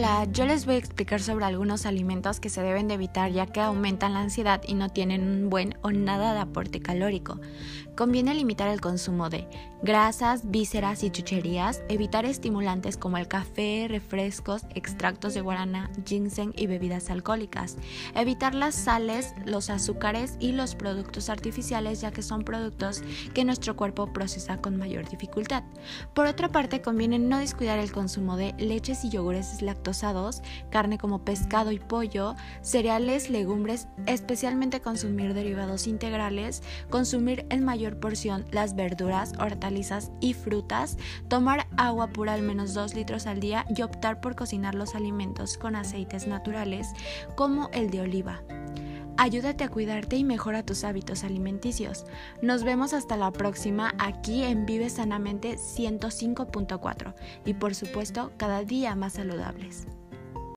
Hola, yo les voy a explicar sobre algunos alimentos que se deben de evitar ya que aumentan la ansiedad y no tienen un buen o nada de aporte calórico. Conviene limitar el consumo de grasas, vísceras y chucherías, evitar estimulantes como el café, refrescos, extractos de guarana, ginseng y bebidas alcohólicas, evitar las sales, los azúcares y los productos artificiales ya que son productos que nuestro cuerpo procesa con mayor dificultad. Por otra parte, conviene no descuidar el consumo de leches y yogures carne como pescado y pollo, cereales, legumbres, especialmente consumir derivados integrales, consumir en mayor porción las verduras, hortalizas y frutas, tomar agua pura al menos 2 litros al día y optar por cocinar los alimentos con aceites naturales como el de oliva. Ayúdate a cuidarte y mejora tus hábitos alimenticios. Nos vemos hasta la próxima aquí en Vive Sanamente 105.4 y por supuesto cada día más saludables.